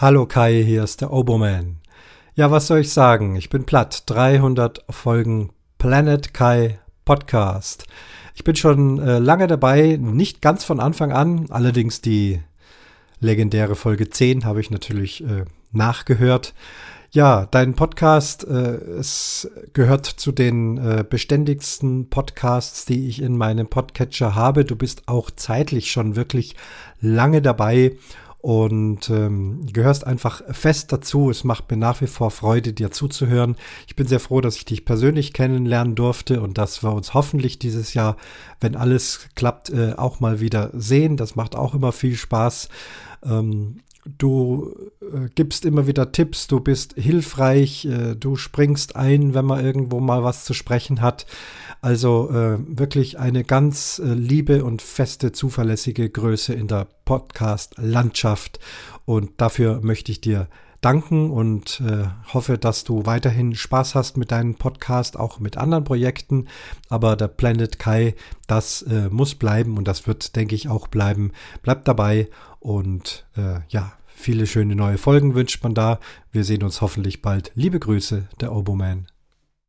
Hallo Kai, hier ist der Oboman. Ja, was soll ich sagen? Ich bin platt. 300 Folgen Planet Kai Podcast. Ich bin schon äh, lange dabei, nicht ganz von Anfang an, allerdings die legendäre Folge 10 habe ich natürlich äh, nachgehört. Ja, dein Podcast, äh, es gehört zu den äh, beständigsten Podcasts, die ich in meinem Podcatcher habe. Du bist auch zeitlich schon wirklich lange dabei und ähm, gehörst einfach fest dazu. Es macht mir nach wie vor Freude, dir zuzuhören. Ich bin sehr froh, dass ich dich persönlich kennenlernen durfte und dass wir uns hoffentlich dieses Jahr, wenn alles klappt, äh, auch mal wieder sehen. Das macht auch immer viel Spaß. Ähm, du äh, gibst immer wieder Tipps, du bist hilfreich, äh, du springst ein, wenn man irgendwo mal was zu sprechen hat. Also äh, wirklich eine ganz äh, liebe und feste, zuverlässige Größe in der Podcast-Landschaft. Und dafür möchte ich dir danken und äh, hoffe, dass du weiterhin Spaß hast mit deinem Podcast, auch mit anderen Projekten. Aber der Planet Kai, das äh, muss bleiben und das wird, denke ich, auch bleiben. Bleibt dabei und äh, ja, viele schöne neue Folgen wünscht man da. Wir sehen uns hoffentlich bald. Liebe Grüße, der Oboman.